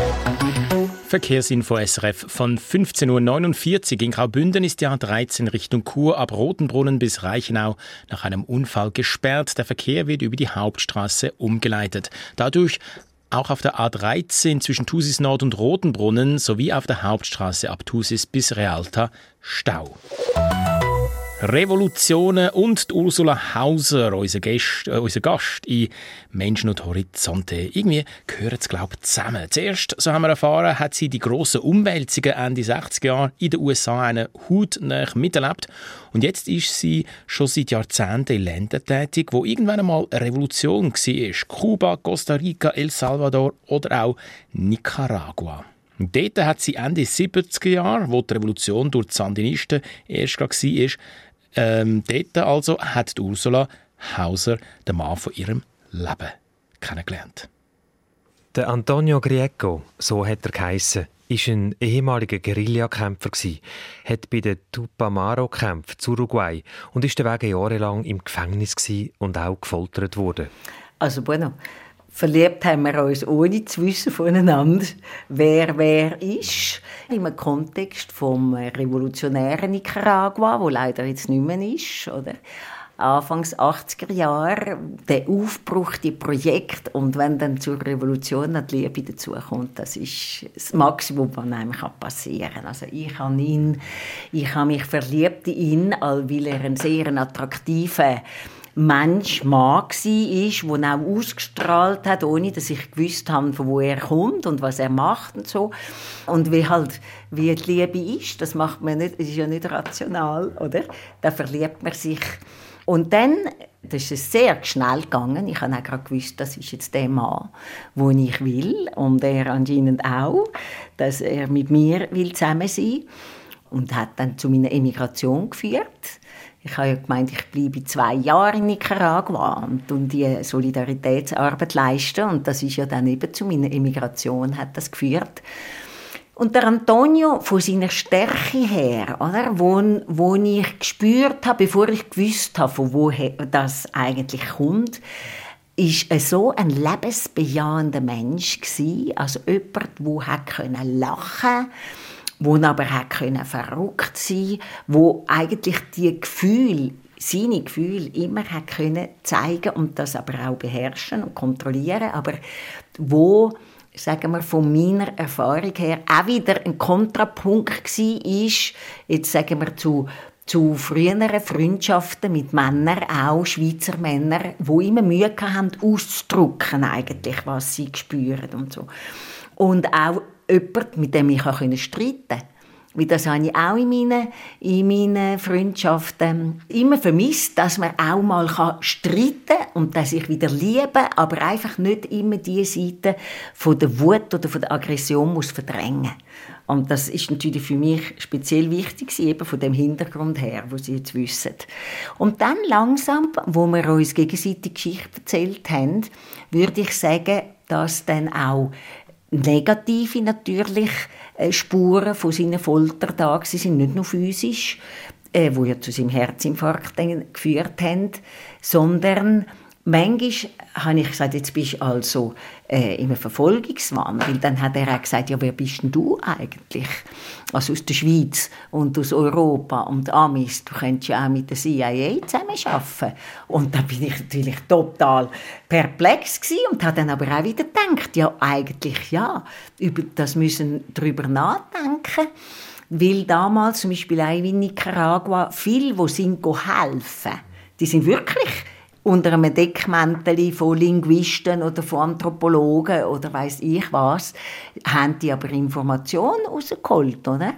Verkehrsinfo SRF von 15.49 Uhr. In Graubünden ist die A13 Richtung Chur ab Rotenbrunnen bis Reichenau nach einem Unfall gesperrt. Der Verkehr wird über die Hauptstraße umgeleitet. Dadurch auch auf der A13 zwischen Thusis Nord und Rotenbrunnen sowie auf der Hauptstraße ab Thusis bis Realta Stau. Revolutionen und Ursula Hauser, unser Gast, äh, unser Gast in Menschen und Horizonte. Irgendwie gehören sie, glaube ich, zusammen. Zuerst, so haben wir erfahren, hat sie die grossen Umwälzungen Ende 60er Jahre in den USA eine hautnah miterlebt. Und jetzt ist sie schon seit Jahrzehnten in Ländern tätig, wo irgendwann einmal eine Revolution war. Kuba, Costa Rica, El Salvador oder auch Nicaragua. Dort hat sie Ende 70er Jahre, wo die Revolution durch die Sandinisten erst war, ähm, dort also hat Ursula Hauser den Mann von ihrem Leben kennengelernt. Der Antonio Grieco, so hat er geheissen, ist ein ehemaliger Guerillakämpfer hat bei den Tupamaro-Kämpfen zu Uruguay und ist deswegen jahrelang im Gefängnis und auch gefoltert worden. Also bueno, Verliebt haben wir uns ohne zu wissen voneinander, wer wer ist. Im Kontext vom revolutionären Nicaragua, wo leider jetzt nicht mehr ist, oder? Anfangs 80er Jahre, der Aufbruch, die Projekt und wenn dann zur Revolution die Liebe dazukommt, das ist das Maximum, was einem passieren kann. Also ich habe ihn, ich habe mich verliebt in ihn, weil er ein sehr attraktiver Mensch, Mann war, der auch ausgestrahlt hat, ohne dass ich gewusst habe, von wo er kommt und was er macht und so. Und wie halt, wie die Liebe ist, das macht man nicht, ist ja nicht rational, oder? Da verliebt man sich. Und dann, das ist sehr schnell gegangen. Ich habe auch gerade gewusst, das ist jetzt der Mann, den ich will. Und er anscheinend auch, dass er mit mir will zusammen sein will. Und hat dann zu meiner Emigration geführt. Ich habe ja gemeint, ich bleibe zwei Jahre in Nicaragua und die Solidaritätsarbeit leisten. Und das ist ja dann eben zu meiner Emigration hat das geführt. Und der Antonio, von seiner Stärke her, oder, wo, wo ich gespürt habe, bevor ich gewusst habe, von woher das eigentlich kommt, ist so ein lebensbejahender Mensch gewesen, also jemand, der lachen konnte wo aber können verrückt sein, wo eigentlich die Gefühle seine Gefühle immer hat können zeigen und das aber auch beherrschen und kontrollieren, aber wo sagen wir von meiner Erfahrung her auch wieder ein Kontrapunkt war, ist, jetzt sagen wir zu zu früheren Freundschaften mit Männern, auch Schweizer Männern, wo immer Mühe haben, auszudrücken eigentlich, was sie spüren und so. Und auch jemand, mit dem ich streiten konnte. Weil das habe ich auch in meinen, in meinen Freundschaften immer vermisst, dass man auch mal streiten kann und dass ich wieder liebe, aber einfach nicht immer die Seite von der Wut oder von der Aggression muss verdrängen. Und das ist natürlich für mich speziell wichtig, eben von dem Hintergrund her, wo Sie jetzt wissen. Und dann langsam, wo wir uns gegenseitig Geschichte erzählt haben, würde ich sagen, dass dann auch negative natürlich äh, Spuren von seiner Folter da sind, nicht nur physisch, äh, wo ja zu seinem Herzinfarkt geführt haben, sondern Manchmal habe ich gesagt, jetzt bist du also äh, im Verfolgungswahn. Weil dann hat er auch gesagt, ja, wer bist denn du eigentlich? Also aus der Schweiz und aus Europa und Amis. Du könntest ja auch mit der CIA zusammenarbeiten. Und da bin ich natürlich total perplex gewesen und habe dann aber auch wieder gedacht, ja, eigentlich ja, über das müssen drüber nachdenken. Weil damals zum Beispiel auch in Nicaragua viele, die sind helfen, die sind wirklich unter einem Deckmäntel von Linguisten oder von Anthropologen oder weiß ich was, haben die aber Informationen rausgeholt, oder?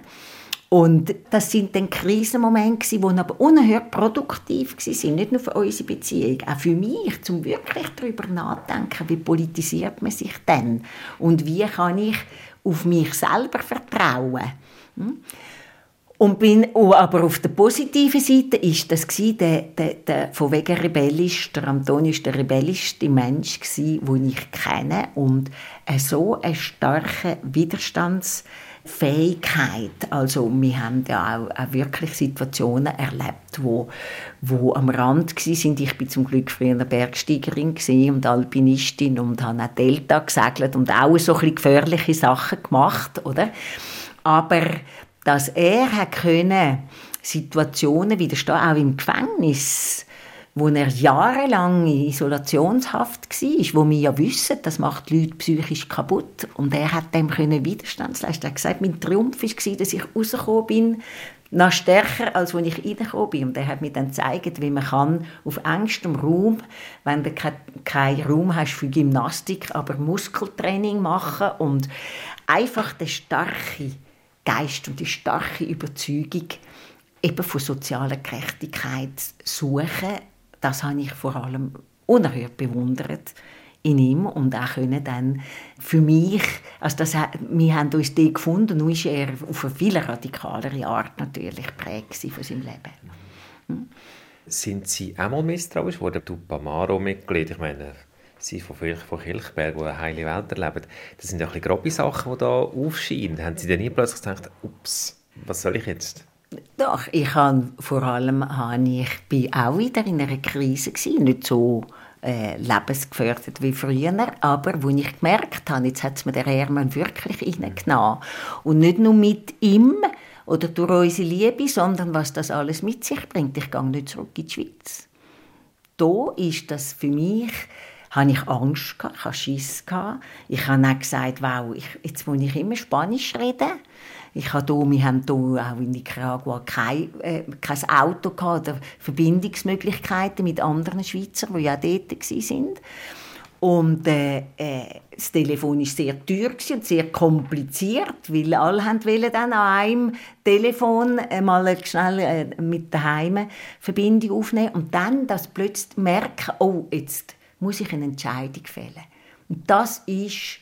Und das sind dann Krisenmomente, die aber unerhört produktiv waren, nicht nur für unsere Beziehung, auch für mich, um wirklich darüber nachzudenken, wie politisiert man sich denn und wie kann ich auf mich selber vertrauen. Hm? Und bin, oh, aber auf der positiven Seite ist das gewesen, der, der, der, von wegen rebellisch, der Antonio ist der rebellischste Mensch gewesen, den ich kenne und so einen starken Widerstandswillen Fähigkeit. Also wir haben ja auch, auch wirklich Situationen erlebt, wo, wo am Rand sind. Ich bin zum Glück früher eine Bergsteigerin und Alpinistin und habe auch Delta gesegelt und auch so ein gefährliche Sachen gemacht, oder? Aber dass er hat können Situationen widerstehen, auch im Gefängnis, wo er jahrelang in Isolationshaft war, wo wir ja wissen, das macht die Leute psychisch kaputt. Und er hat dem können Widerstand leisten. Er hat gesagt, mein Triumph war, dass ich rausgekommen bin, noch stärker, als als ich reingekommen bin. Und er hat mir dann gezeigt, wie man kann auf engstem Raum, wenn du keinen Raum hast für Gymnastik, aber Muskeltraining machen und einfach den starken Geist und die starke Überzeugung eben von sozialer Gerechtigkeit suchen das habe ich vor allem unerhört bewundert in ihm und auch können dann für mich, also das, wir haben uns die gefunden, nun ist er auf eine viel radikalere Art natürlich prägt von seinem Leben. Hm? Sind Sie auch mal misstrauisch geworden? Du Pamaro-Mitglied, ich meine, Sie von, von Kilchberg, die eine heile Welt erleben, das sind ja ein grobe Sachen, die da aufscheinen. Haben Sie dann nie plötzlich gedacht, ups, was soll ich jetzt? Doch, ich habe vor allem ich bin auch wieder in einer Krise gewesen, nicht so äh, lebensgefährdet wie früher, aber wo ich gemerkt habe, jetzt hat es mir der Hermann wirklich reingenommen und nicht nur mit ihm oder durch unsere Liebe, sondern was das alles mit sich bringt. Ich gehe nicht zurück in die Schweiz. Da ist das für mich habe ich Angst gehabt, ich hatte Schiss gehabt. Ich habe auch gesagt, wow, ich, jetzt muss ich immer Spanisch reden. Ich habe hier, wir haben hier auch in Nicaragua kein, äh, kein Auto gehabt oder Verbindungsmöglichkeiten mit anderen Schweizern, die ja dort waren. Und äh, äh, das Telefon war sehr teuer und sehr kompliziert, weil alle wollten dann an einem Telefon mal schnell äh, mit daheim Verbindung aufnehmen und dann das plötzlich merken, oh, jetzt muss ich eine Entscheidung fällen. Und das ist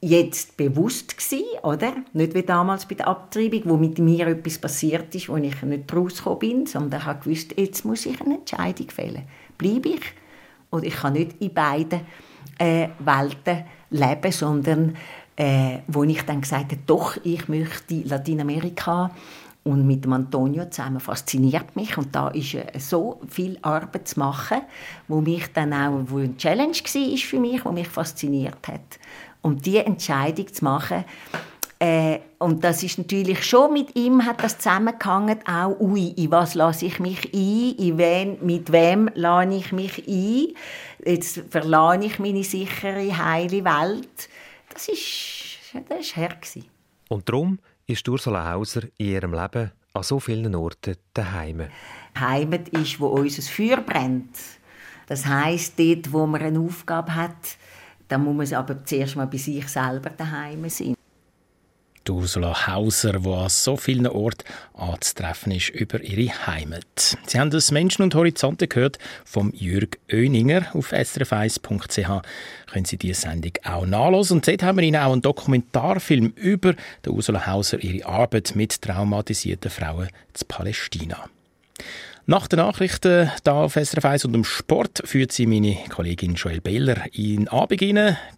jetzt bewusst gewesen, oder? Nicht wie damals bei der Abtreibung, wo mit mir etwas passiert ist, wo ich nicht rausgekommen bin, sondern ich gewusst, jetzt muss ich eine Entscheidung fällen. Bleibe ich? Oder ich kann nicht in beiden äh, Welten leben, sondern äh, wo ich dann gesagt habe, doch, ich möchte Lateinamerika und mit dem Antonio zusammen fasziniert mich und da ist äh, so viel Arbeit zu machen, wo mich dann auch wo eine Challenge war für mich, wo mich fasziniert hat um die Entscheidung zu machen. Äh, und das ist natürlich schon mit ihm hat das zusammengehangen, auch ui, in was lasse ich mich ein, in wen, mit wem lasse ich mich ein, jetzt verlasse ich meine sichere, heile Welt. Das ist, das ist her Und darum ist Ursula Hauser in ihrem Leben an so vielen Orten daheim. Heimat ist, wo unser Feuer brennt. Das heißt, dort, wo man eine Aufgabe hat, dann muss man aber zuerst mal bei sich selber daheim sein. Ursula Hauser, die an so vielen Orten anzutreffen ist über ihre Heimat. Sie haben das Menschen und Horizonte gehört vom Jürg Oeninger auf srf1.ch. Können Sie diese Sendung auch nachlesen. Und dort haben wir Ihnen auch einen Dokumentarfilm über Ursula Hauser, ihre Arbeit mit traumatisierten Frauen zu Palästina. Nach den Nachrichten da auf SRF 1 und dem Sport führt sie meine Kollegin Joel Beller in Abend.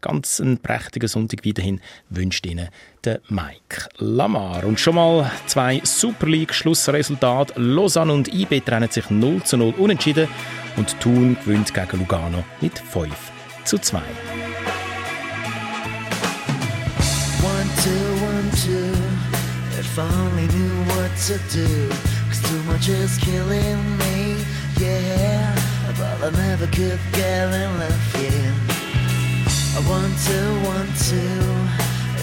Ganz einen prächtigen Sonntag weiterhin wünscht Ihnen der Mike Lamar. Und schon mal zwei Super League-Schlussresultate. Lausanne und IB trennen sich 0 zu 0 unentschieden und Thun gewinnt gegen Lugano mit 5 zu 2. One, two, one, two. If I only knew what to do. Too much is killing me, yeah. But I never could get in enough, yeah. I want to, want to.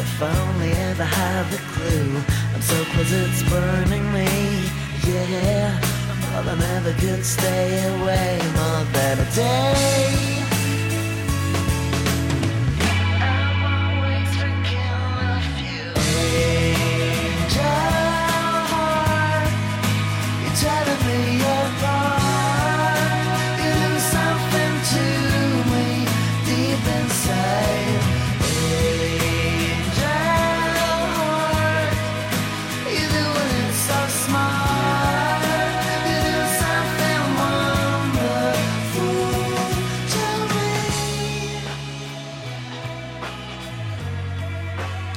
If I only ever had the clue. I'm so close, it's burning me, yeah. But I never could stay away more than a day.